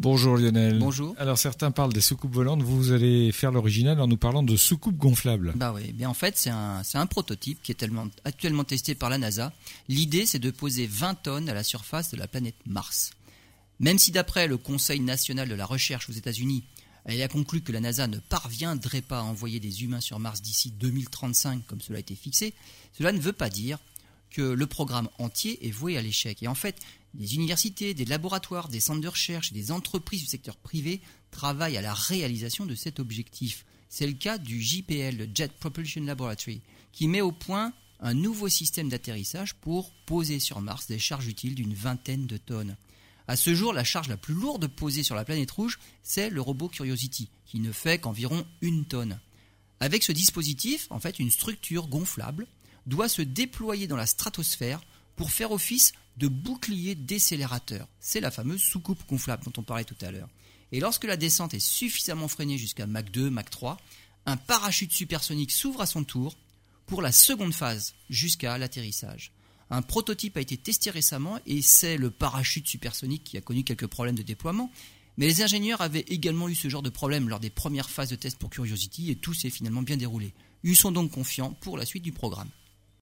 Bonjour Lionel. Bonjour. Alors certains parlent des soucoupes volantes, vous allez faire l'original en nous parlant de soucoupes gonflables. Bah oui, bien en fait c'est un, un prototype qui est tellement, actuellement testé par la NASA. L'idée c'est de poser 20 tonnes à la surface de la planète Mars. Même si d'après le Conseil national de la recherche aux États-Unis, elle a conclu que la NASA ne parviendrait pas à envoyer des humains sur Mars d'ici 2035 comme cela a été fixé, cela ne veut pas dire que le programme entier est voué à l'échec. Et en fait, des universités, des laboratoires, des centres de recherche et des entreprises du secteur privé travaillent à la réalisation de cet objectif. C'est le cas du JPL, le Jet Propulsion Laboratory, qui met au point un nouveau système d'atterrissage pour poser sur Mars des charges utiles d'une vingtaine de tonnes. À ce jour, la charge la plus lourde posée sur la planète rouge, c'est le robot Curiosity, qui ne fait qu'environ une tonne. Avec ce dispositif, en fait, une structure gonflable doit se déployer dans la stratosphère pour faire office de bouclier décélérateur. C'est la fameuse soucoupe gonflable dont on parlait tout à l'heure. Et lorsque la descente est suffisamment freinée jusqu'à Mach 2, Mach 3, un parachute supersonique s'ouvre à son tour pour la seconde phase jusqu'à l'atterrissage. Un prototype a été testé récemment et c'est le parachute supersonique qui a connu quelques problèmes de déploiement. Mais les ingénieurs avaient également eu ce genre de problème lors des premières phases de test pour Curiosity et tout s'est finalement bien déroulé. Ils sont donc confiants pour la suite du programme.